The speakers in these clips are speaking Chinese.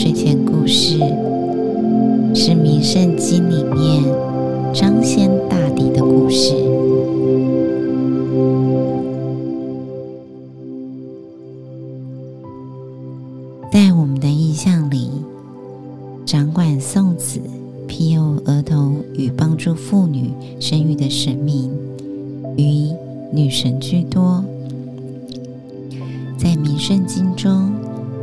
睡前故事，是《名圣经》里面彰显大地的故事。在我们的印象里，掌管送子、庇佑儿童与帮助妇女生育的神明，与女神居多。在《名圣经》中。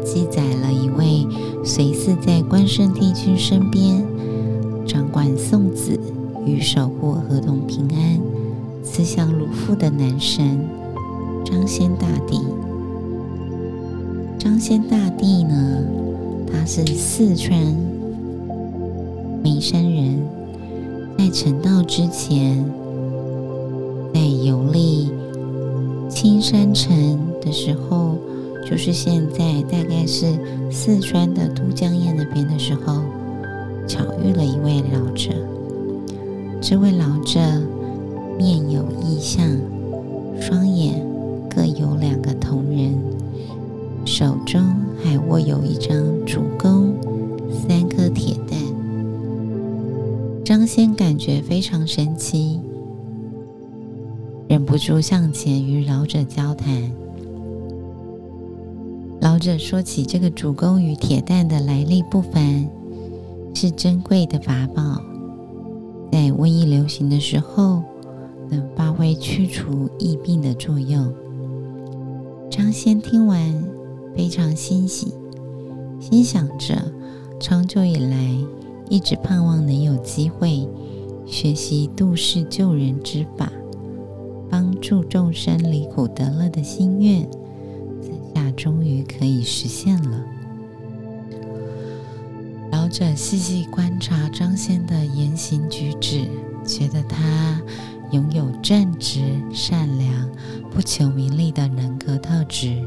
记载了一位随侍在关圣帝君身边，掌管送子与守护儿童平安、慈祥如父的男神张仙大帝。张仙大帝呢，他是四川眉山人，在成道之前，在游历青山城的时候。就是现在，大概是四川的都江堰那边的时候，巧遇了一位老者。这位老者面有异象，双眼各有两个瞳仁，手中还握有一张竹弓、三颗铁蛋。张先感觉非常神奇，忍不住向前与老者交谈。老者说起这个主公与铁蛋的来历不凡，是珍贵的法宝，在瘟疫流行的时候能发挥驱除疫病的作用。张先听完非常欣喜，心想着长久以来一直盼望能有机会学习度世救人之法，帮助众生离苦得乐的心愿。终于可以实现了。老者细细观察张先的言行举止，觉得他拥有正直、善良、不求名利的人格特质，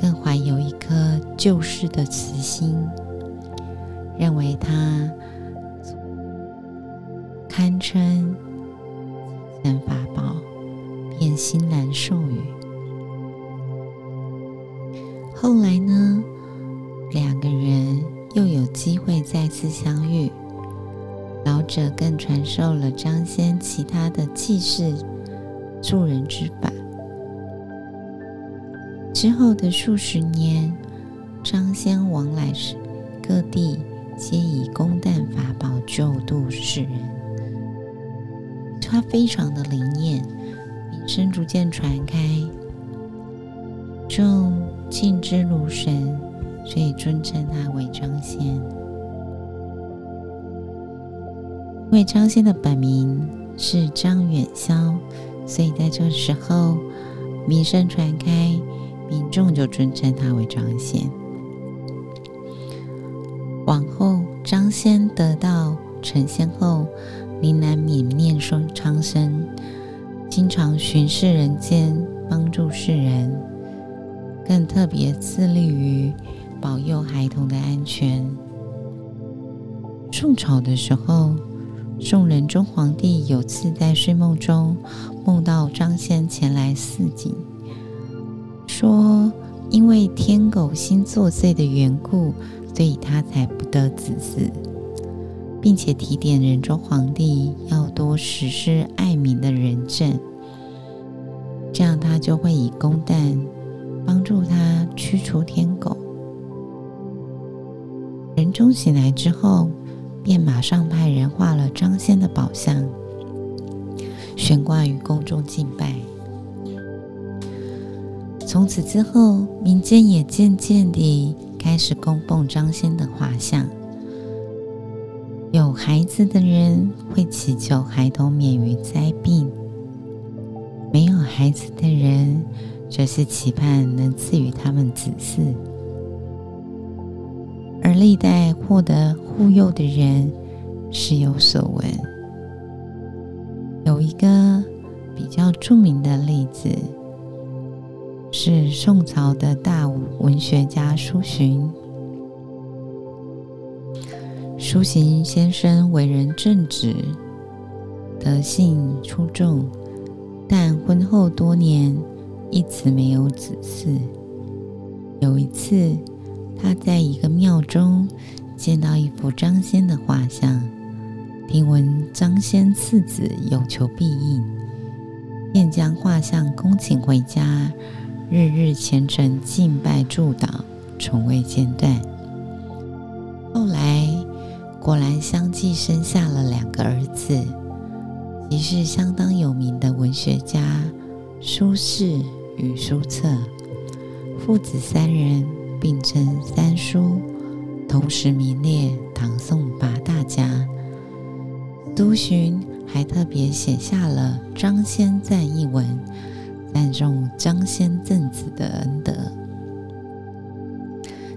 更怀有一颗救世的慈心，认为他堪称神法宝，便欣然授予。后来呢，两个人又有机会再次相遇。老者更传授了张先其他的济世助人之法。之后的数十年，张先往来时各地，皆以公旦法宝救度世人。他非常的灵验，名声逐渐传开，众。敬之如神，所以尊称他为张仙。因为张仙的本名是张远霄，所以在这时候名声传开，民众就尊称他为张仙。往后，张仙得到成仙后，临难泯念说长生，经常巡视人间，帮助世人。更特别致力于保佑孩童的安全。宋朝的时候，宋仁宗皇帝有次在睡梦中梦到张先前来示警，说因为天狗星作祟的缘故，所以他才不得子嗣，并且提点仁宗皇帝要多实施爱民的仁政，这样他就会以公旦。帮助他驱除天狗。仁宗醒来之后，便马上派人画了张仙的宝像，悬挂于宫中敬拜。从此之后，民间也渐渐地开始供奉张仙的画像。有孩子的人会祈求孩童免于灾病，没有孩子的人。这是期盼能赐予他们子嗣，而历代获得护佑的人是有所闻。有一个比较著名的例子，是宋朝的大文学家苏洵。苏洵先生为人正直，德性出众，但婚后多年。一直没有子嗣。有一次，他在一个庙中见到一幅张仙的画像，听闻张仙次子有求必应，便将画像恭请回家，日日虔诚敬拜祝祷，从未间断。后来果然相继生下了两个儿子，即是相当有名的文学家苏轼与苏辙。父子三人并称三苏，同时名列唐宋八大家。苏洵还特别写下了《张先赞》一文，赞颂张先赠子的恩德。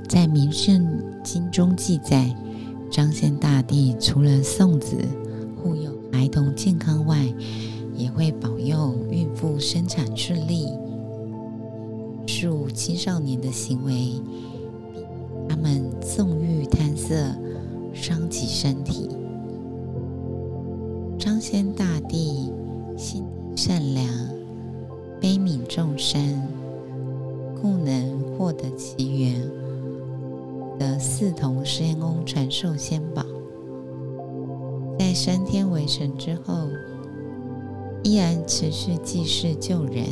在《明圣经》中记载，张先大帝除了送子护佑孩童健康外，善良，悲悯众生，故能获得其缘，得四同仙翁传授仙宝。在升天为神之后，依然持续济世救人。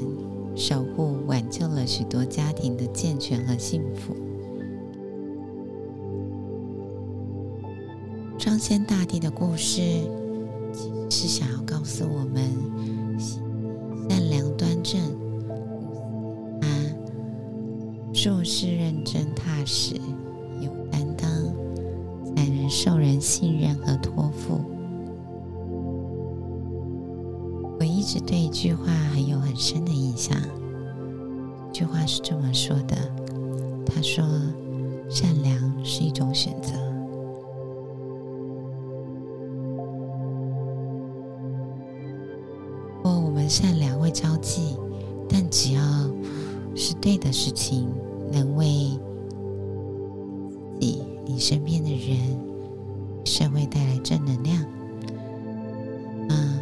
守护挽救了许多家庭的健全和幸福。张仙大帝的故事，是想要告诉我们：做事认真踏实，有担当，才能受人信任和托付。我一直对一句话很有很深的印象。这句话是这么说的：“他说，善良是一种选择。如果我们善良会交际，但只要是对的事情，能为你、你身边的人、社会带来正能量，嗯，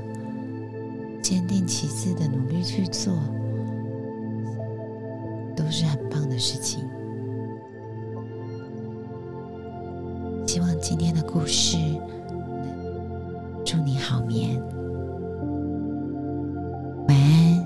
坚定其次的努力去做，都是很棒的事情。希望今天的故事，祝你好眠，晚安。